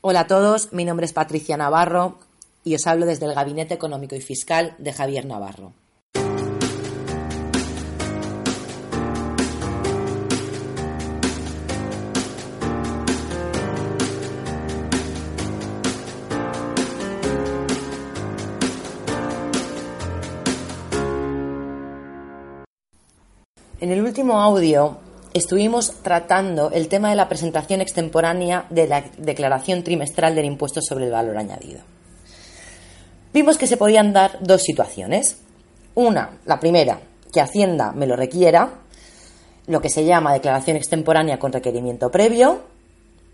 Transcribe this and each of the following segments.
Hola a todos, mi nombre es Patricia Navarro y os hablo desde el Gabinete Económico y Fiscal de Javier Navarro. En el último audio estuvimos tratando el tema de la presentación extemporánea de la declaración trimestral del impuesto sobre el valor añadido. Vimos que se podían dar dos situaciones. Una, la primera, que Hacienda me lo requiera, lo que se llama declaración extemporánea con requerimiento previo,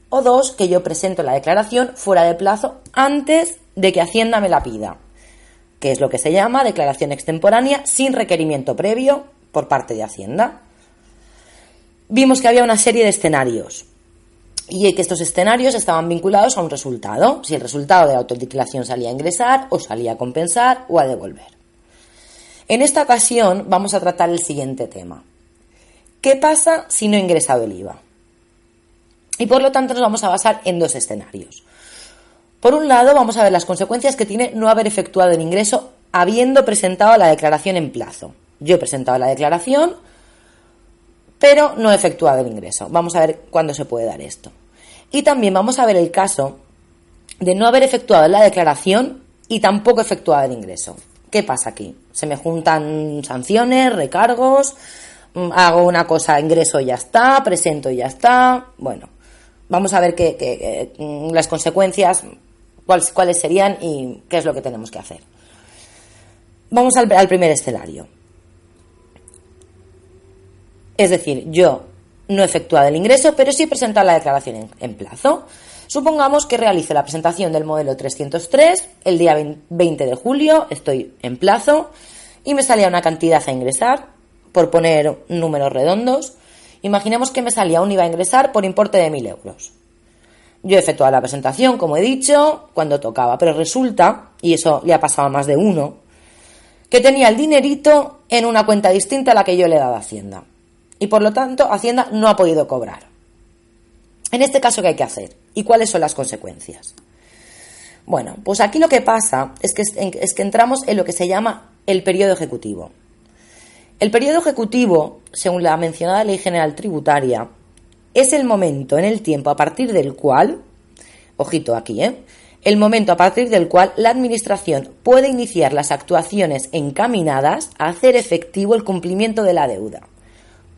o dos, que yo presento la declaración fuera de plazo antes de que Hacienda me la pida, que es lo que se llama declaración extemporánea sin requerimiento previo por parte de Hacienda vimos que había una serie de escenarios y que estos escenarios estaban vinculados a un resultado, si el resultado de la autotitulación salía a ingresar o salía a compensar o a devolver. En esta ocasión vamos a tratar el siguiente tema. ¿Qué pasa si no he ingresado el IVA? Y por lo tanto nos vamos a basar en dos escenarios. Por un lado, vamos a ver las consecuencias que tiene no haber efectuado el ingreso habiendo presentado la declaración en plazo. Yo he presentado la declaración, pero no efectuado el ingreso. Vamos a ver cuándo se puede dar esto. Y también vamos a ver el caso de no haber efectuado la declaración y tampoco efectuado el ingreso. ¿Qué pasa aquí? Se me juntan sanciones, recargos, mm, hago una cosa, ingreso y ya está, presento y ya está. Bueno, vamos a ver qué, mm, las consecuencias, cuáles, cuáles, serían y qué es lo que tenemos que hacer. Vamos al primer escenario. Es decir, yo no he efectuado el ingreso, pero sí he presentado la declaración en, plazo. Supongamos que realice la presentación del modelo 303 el día 20 de julio, estoy en plazo, y me salía una cantidad a ingresar, por poner números redondos. Imaginemos que me salía un IVA a ingresar por importe de 1.000 euros. Yo he efectuado la presentación, como he dicho, cuando tocaba, pero resulta, y eso le ha pasado a más de uno, que tenía el dinerito en una cuenta distinta a la que yo le he dado a Hacienda y por lo tanto Hacienda no ha podido cobrar. En este caso, ¿qué hay que hacer? ¿Y cuáles son las consecuencias? Bueno, pues aquí lo que pasa es que, es que entramos en lo que se llama el periodo ejecutivo. El periodo ejecutivo, según la mencionada Ley General Tributaria, es el momento en el tiempo a partir del cual, ojito aquí, ¿eh? el momento a partir del cual la Administración puede iniciar las actuaciones encaminadas a hacer efectivo el cumplimiento de la deuda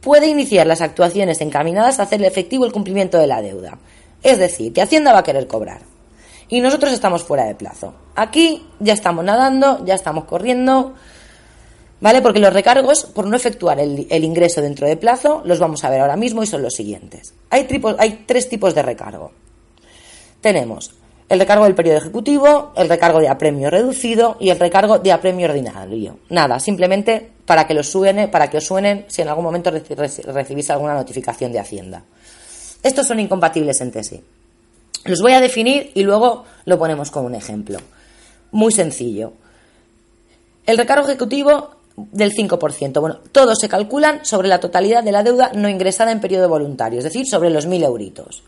puede iniciar las actuaciones encaminadas a hacer efectivo el cumplimiento de la deuda. Es decir, que Hacienda va a querer cobrar. Y nosotros estamos fuera de plazo. Aquí ya estamos nadando, ya estamos corriendo, ¿vale? Porque los recargos, por no efectuar el, ingreso dentro de plazo, los vamos a ver ahora mismo y son los siguientes. Hay, hay tres tipos de recargo. Tenemos el recargo del periodo ejecutivo, el recargo de apremio reducido y el recargo de apremio ordinario. Nada, simplemente para que, los suene, para que os suenen si en algún momento recibís alguna notificación de Hacienda. Estos son incompatibles entre sí. Los voy a definir y luego lo ponemos como un ejemplo. Muy sencillo. El recargo ejecutivo del 5%. Bueno, todos se calculan sobre la totalidad de la deuda no ingresada en periodo voluntario, es decir, sobre los 1.000 euritos.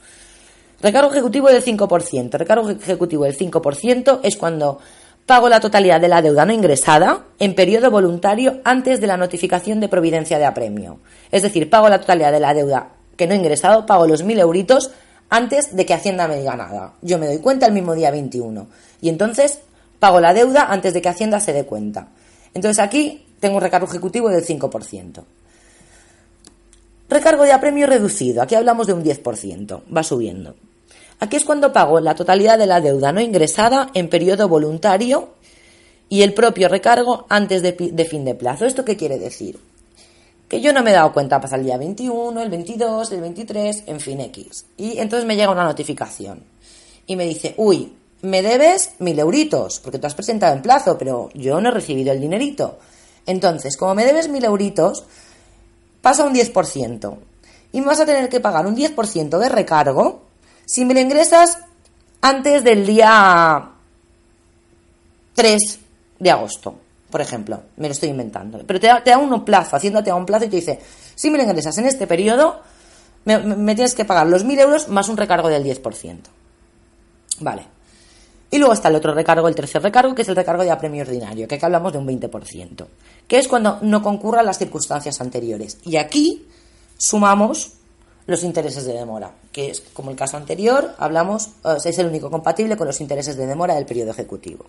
Recargo ejecutivo del 5%. Recargo ejecutivo del 5% es cuando pago la totalidad de la deuda no ingresada en periodo voluntario antes de la notificación de providencia de apremio. Es decir, pago la totalidad de la deuda que no he ingresado, pago los 1.000 euritos antes de que Hacienda me diga nada. Yo me doy cuenta el mismo día 21. Y entonces pago la deuda antes de que Hacienda se dé cuenta. Entonces aquí tengo un recargo ejecutivo del 5%. Recargo de apremio reducido. Aquí hablamos de un 10%. Va subiendo. Aquí es cuando pago la totalidad de la deuda no ingresada en periodo voluntario y el propio recargo antes de, fin de plazo. ¿Esto qué quiere decir? Que yo no me he dado cuenta pasar el día 21, el 22, el 23, en fin, X. Y entonces me llega una notificación y me dice, uy, me debes mil euritos, porque tú has presentado en plazo, pero yo no he recibido el dinerito. Entonces, como me debes mil euritos, pasa un 10%. Y me vas a tener que pagar un 10% de recargo si me lo ingresas antes del día 3 de agosto, por ejemplo, me lo estoy inventando, pero te da, un plazo, Hacienda te da un plazo y te dice, si me lo ingresas en este periodo, me, tienes que pagar los 1.000 euros más un recargo del 10%. Vale. Y luego está el otro recargo, el tercer recargo, que es el recargo de apremio ordinario, que aquí hablamos de un 20%, que es cuando no concurran las circunstancias anteriores. Y aquí sumamos los intereses de demora, que es como el caso anterior, hablamos, es el único compatible con los intereses de demora del periodo ejecutivo.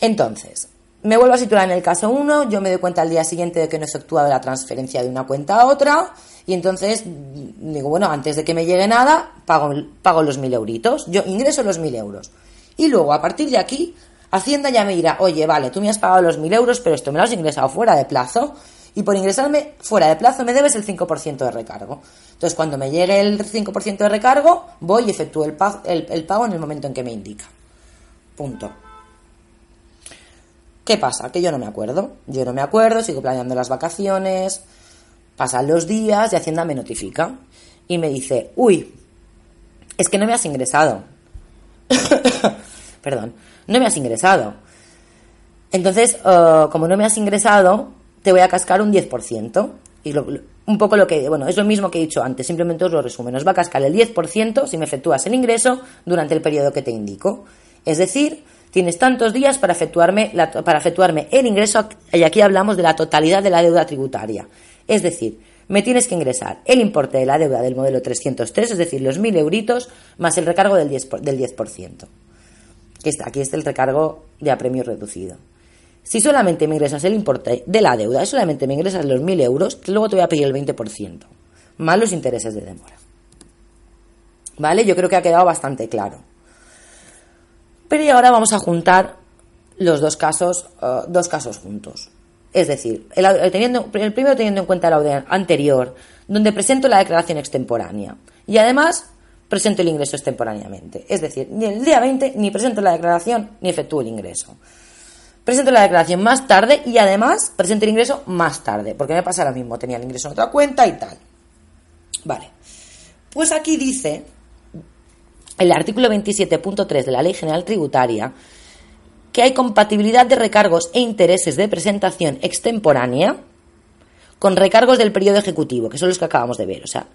Entonces, me vuelvo a situar en el caso 1, yo me doy cuenta al día siguiente de que no he efectuado la transferencia de una cuenta a otra, y entonces digo, bueno, antes de que me llegue nada, pago, pago los mil euritos, yo ingreso los mil euros. Y luego, a partir de aquí, Hacienda ya me dirá, oye, vale, tú me has pagado los mil euros, pero esto me lo has ingresado fuera de plazo, y por ingresarme fuera de plazo me debes el 5% de recargo. Entonces, cuando me llegue el 5% de recargo, voy y efectúo el pago en el momento en que me indica. Punto. ¿Qué pasa? Que yo no me acuerdo. Yo no me acuerdo, sigo planeando las vacaciones, pasan los días y Hacienda me notifica y me dice, uy, es que no me has ingresado. Perdón, no me has ingresado. Entonces, uh, como no me has ingresado, te voy a cascar un 10%. Y un poco lo que, bueno, es lo mismo que he dicho antes, simplemente os lo resumo. Nos va a cascar el 10% si me efectúas el ingreso durante el periodo que te indico. Es decir, tienes tantos días para efectuarme, para efectuarme el ingreso, y aquí hablamos de la totalidad de la deuda tributaria. Es decir, me tienes que ingresar el importe de la deuda del modelo 303, es decir, los 1.000 euritos, más el recargo del 10%. Del 10%. Aquí está el recargo de apremio reducido. Si solamente me ingresas el importe de la deuda, solamente me ingresas los 1.000 euros, luego te voy a pedir el 20%, más los intereses de demora. ¿Vale? Yo creo que ha quedado bastante claro. Pero ahora vamos a juntar los dos casos, eh, dos casos juntos. Es decir, el, teniendo, el primero teniendo en cuenta el audio anterior, donde presento la declaración extemporánea y además presento el ingreso extemporáneamente. Es decir, ni el día 20 ni presento la declaración ni efectúo el ingreso. Presento la declaración más tarde y además presento el ingreso más tarde, porque me pasa lo mismo, tenía el ingreso en otra cuenta y tal. Vale. Pues aquí dice el artículo 27.3 de la Ley General Tributaria que hay compatibilidad de recargos e intereses de presentación extemporánea con recargos del periodo ejecutivo, que son los que acabamos de ver. O sea,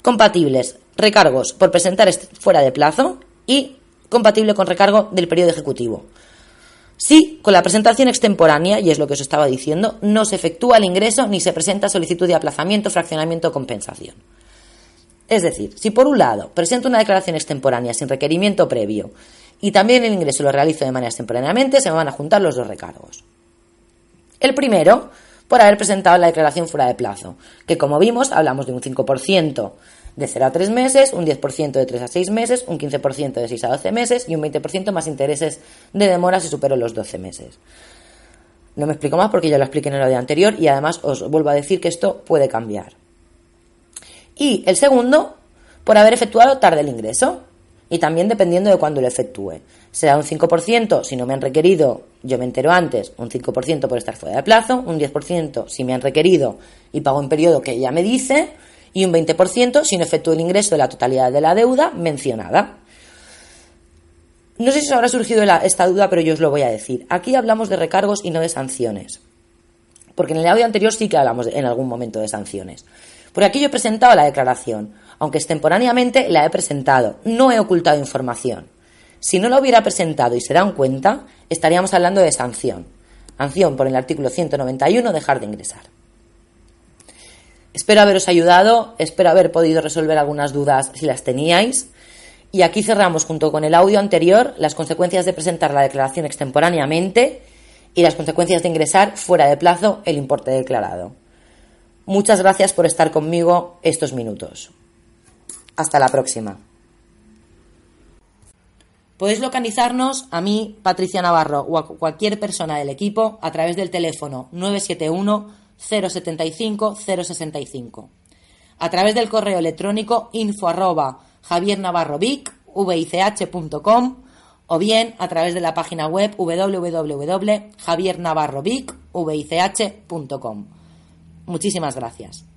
compatibles recargos por presentar fuera de plazo y compatible con recargo del periodo ejecutivo. Si con la presentación extemporánea, y es lo que os estaba diciendo, no se efectúa el ingreso ni se presenta solicitud de aplazamiento, fraccionamiento o compensación. Es decir, si por un lado presento una declaración extemporánea sin requerimiento previo y también el ingreso lo realizo de manera extemporáneamente, se me van a juntar los dos recargos. El primero, por haber presentado la declaración fuera de plazo, que como vimos hablamos de un 5% de 0 a 3 meses, un 10% de 3 a 6 meses, un 15% de 6 a 12 meses y un 20% más intereses de demora si supero los 12 meses. No me explico más porque ya lo expliqué en el audio anterior y además os vuelvo a decir que esto puede cambiar. Y el segundo, por haber efectuado tarde el ingreso. Y también dependiendo de cuándo lo efectúe. Será un 5% si no me han requerido, yo me entero antes, un 5% por estar fuera de plazo, un 10% si me han requerido y pago en periodo que ya me dice, y un 20% si no efectúo el ingreso de la totalidad de la deuda mencionada. No sé si os habrá surgido esta duda, pero yo os lo voy a decir. Aquí hablamos de recargos y no de sanciones. Porque en el audio anterior sí que hablamos en algún momento de sanciones. Por aquí yo he presentado la declaración, aunque extemporáneamente la he presentado, no he ocultado información. Si no la hubiera presentado y se dan cuenta, estaríamos hablando de sanción. Sanción por el artículo 191, dejar de ingresar. Espero haberos ayudado, espero haber podido resolver algunas dudas si las teníais. Y aquí cerramos junto con el audio anterior las consecuencias de presentar la declaración extemporáneamente y las consecuencias de ingresar fuera de plazo el importe declarado. Muchas gracias por estar conmigo estos minutos. Hasta la próxima. Podéis localizarnos a mí, Patricia Navarro, o a cualquier persona del equipo a través del teléfono 971 075 065. A través del correo electrónico info arroba o bien a través de la página web www.javiernavarrovic.vich.com. Muchísimas gracias.